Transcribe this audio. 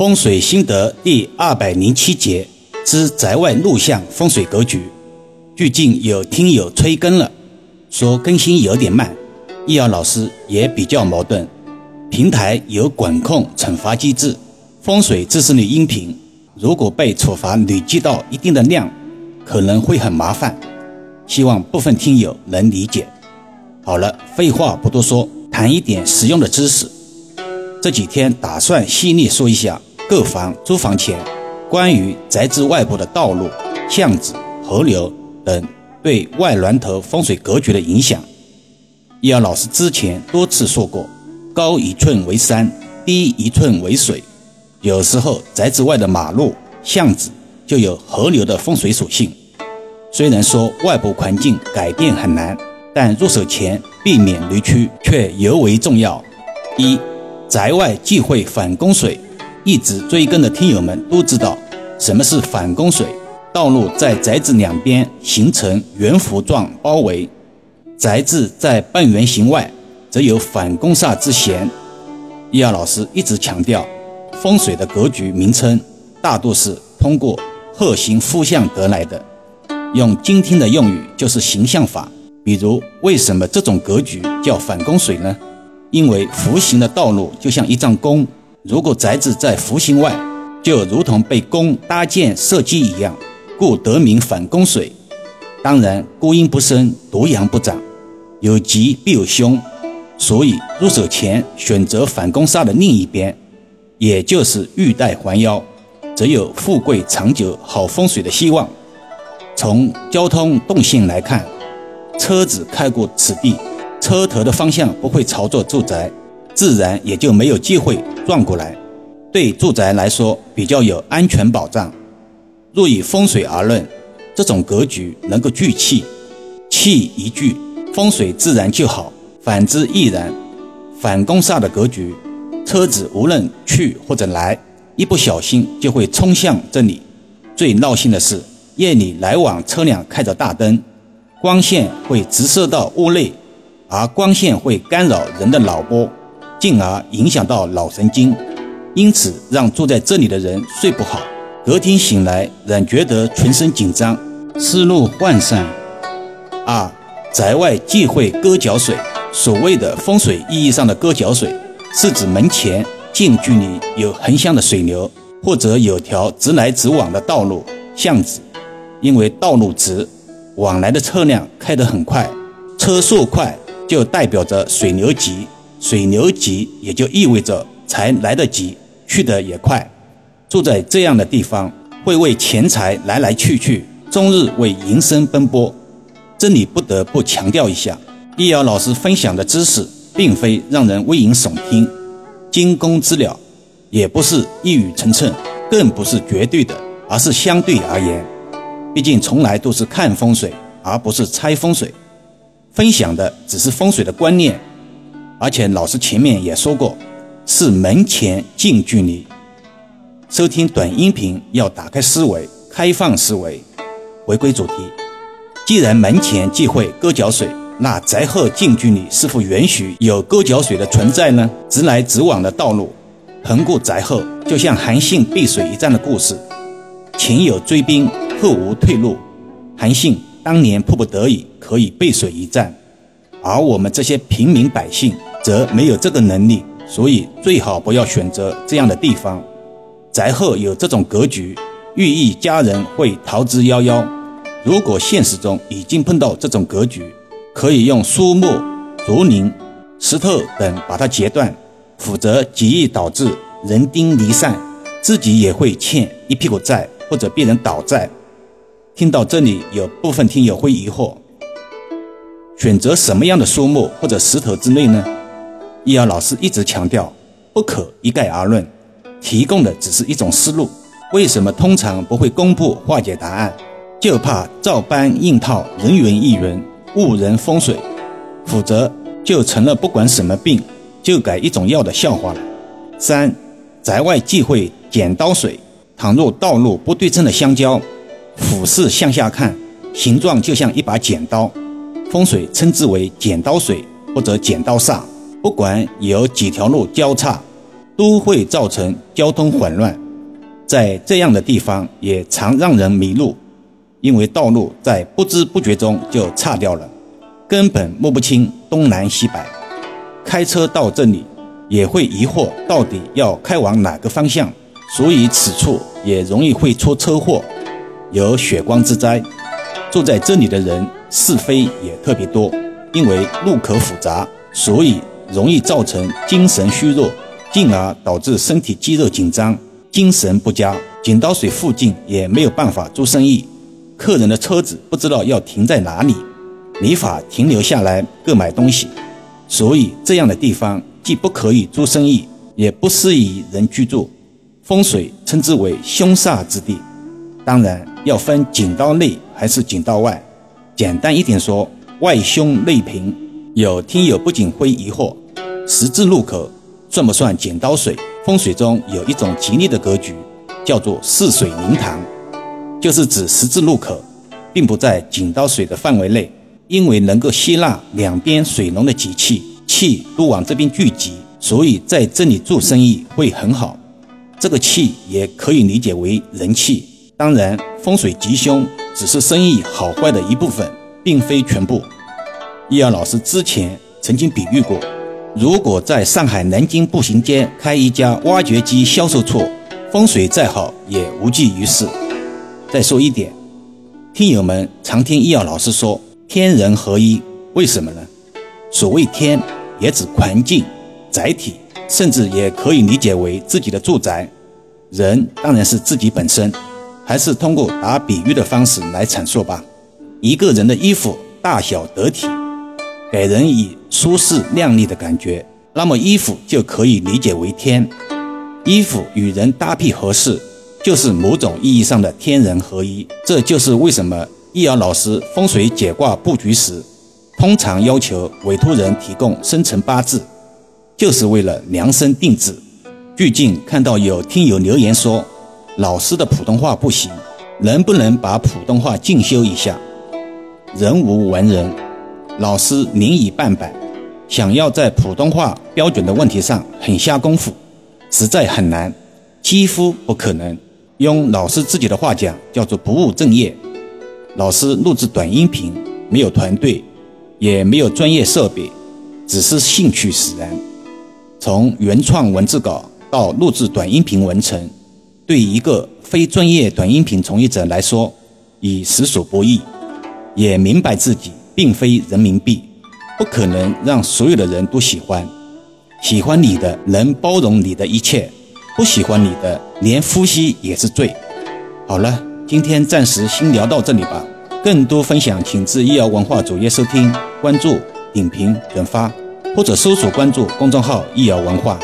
风水心得第二百零七节之宅外录像风水格局。最近有听友催更了，说更新有点慢。易遥老师也比较矛盾，平台有管控惩罚机制，风水知识类音频如果被处罚累积到一定的量，可能会很麻烦。希望部分听友能理解。好了，废话不多说，谈一点实用的知识。这几天打算细腻说一下。购房、租房前，关于宅子外部的道路、巷子、河流等对外峦头风水格局的影响，易遥老师之前多次说过，高一寸为山，低一寸为水。有时候宅子外的马路、巷子就有河流的风水属性。虽然说外部环境改变很难，但入手前避免雷区却尤为重要。一，宅外忌讳反弓水。一直追更的听友们都知道，什么是反弓水？道路在宅子两边形成圆弧状包围，宅子在半圆形外，则有反弓煞之嫌。易遥老师一直强调，风水的格局名称大多是通过鹤形复象得来的，用今天的用语就是形象法。比如，为什么这种格局叫反弓水呢？因为弧形的道路就像一张弓。如果宅子在弧形外，就如同被弓搭箭射击一样，故得名反弓水。当然，孤阴不生，独阳不长，有吉必有凶，所以入手前选择反弓煞的另一边，也就是玉带环腰，则有富贵长久、好风水的希望。从交通动线来看，车子开过此地，车头的方向不会朝着住宅。自然也就没有机会转过来，对住宅来说比较有安全保障。若以风水而论，这种格局能够聚气，气一聚，风水自然就好；反之亦然。反攻煞的格局，车子无论去或者来，一不小心就会冲向这里。最闹心的是，夜里来往车辆开着大灯，光线会直射到屋内，而光线会干扰人的脑波。进而影响到脑神经，因此让住在这里的人睡不好，隔天醒来仍觉得全身紧张，思路涣散。二，宅外忌讳割脚水。所谓的风水意义上的割脚水，是指门前近距离有横向的水流，或者有条直来直往的道路、巷子。因为道路直，往来的车辆开得很快，车速快就代表着水流急。水流急，也就意味着财来得及，去得也快。住在这样的地方，会为钱财来来去去，终日为营生奔波。这里不得不强调一下，易遥老师分享的知识，并非让人危言耸听，惊弓之鸟，也不是一语成谶，更不是绝对的，而是相对而言。毕竟从来都是看风水，而不是猜风水。分享的只是风水的观念。而且老师前面也说过，是门前近距离。收听短音频要打开思维，开放思维。回归主题，既然门前忌讳割脚水，那宅后近距离是否允许有割脚水的存在呢？直来直往的道路，横过宅后，就像韩信背水一战的故事，前有追兵，后无退路。韩信当年迫不得已可以背水一战，而我们这些平民百姓。则没有这个能力，所以最好不要选择这样的地方。宅后有这种格局，寓意家人会逃之夭夭。如果现实中已经碰到这种格局，可以用树木、竹林、石头等把它截断，否则极易导致人丁离散，自己也会欠一屁股债或者被人倒债。听到这里，有部分听友会疑惑：选择什么样的树木或者石头之类呢？易遥老师一直强调，不可一概而论，提供的只是一种思路。为什么通常不会公布化解答案？就怕照搬硬套，人云亦云，误人风水，否则就成了不管什么病就改一种药的笑话了。三，宅外忌讳剪刀水。倘若道路不对称的相交，俯视向下看，形状就像一把剪刀，风水称之为剪刀水或者剪刀煞。不管有几条路交叉，都会造成交通混乱。在这样的地方，也常让人迷路，因为道路在不知不觉中就岔掉了，根本摸不清东南西北。开车到这里，也会疑惑到底要开往哪个方向，所以此处也容易会出车祸，有血光之灾。住在这里的人是非也特别多，因为路口复杂，所以容易造成精神虚弱，进而导致身体肌肉紧张、精神不佳。井道水附近也没有办法做生意，客人的车子不知道要停在哪里，没法停留下来购买东西，所以这样的地方既不可以做生意，也不适宜人居住，风水称之为凶煞之地。当然要分井道内还是井道外，简单一点说，外凶内平。有听友不仅会疑惑，十字路口算不算剪刀水？风水中有一种吉利的格局，叫做四水灵堂，就是指十字路口，并不在剪刀水的范围内，因为能够吸纳两边水龙的吉气，气都往这边聚集，所以在这里做生意会很好。这个气也可以理解为人气。当然，风水吉凶只是生意好坏的一部分，并非全部。易儿老师之前曾经比喻过，如果在上海南京步行街开一家挖掘机销售处，风水再好也无济于事。再说一点，听友们常听易儿老师说天人合一，为什么呢？所谓天，也指环境、载体，甚至也可以理解为自己的住宅。人当然是自己本身。还是通过打比喻的方式来阐述吧。一个人的衣服大小得体，给人以舒适靓丽的感觉，那么衣服就可以理解为天。衣服与人搭配合适，就是某种意义上的天人合一。这就是为什么易遥老师风水解卦布局时，通常要求委托人提供生辰八字，就是为了量身定制。最近看到有听友留言说。老师的普通话不行，能不能把普通话进修一下？人无完人，老师年已半百，想要在普通话标准的问题上很下功夫，实在很难，几乎不可能。用老师自己的话讲，叫做不务正业。老师录制短音频，没有团队，也没有专业设备，只是兴趣使然。从原创文字稿到录制短音频完成。对一个非专业短音频从业者来说，已实属不易。也明白自己并非人民币，不可能让所有的人都喜欢。喜欢你的能包容你的一切，不喜欢你的连呼吸也是罪。好了，今天暂时先聊到这里吧。更多分享，请至医疗文化主页收听、关注、点评、转发，或者搜索关注公众号“医疗文化”。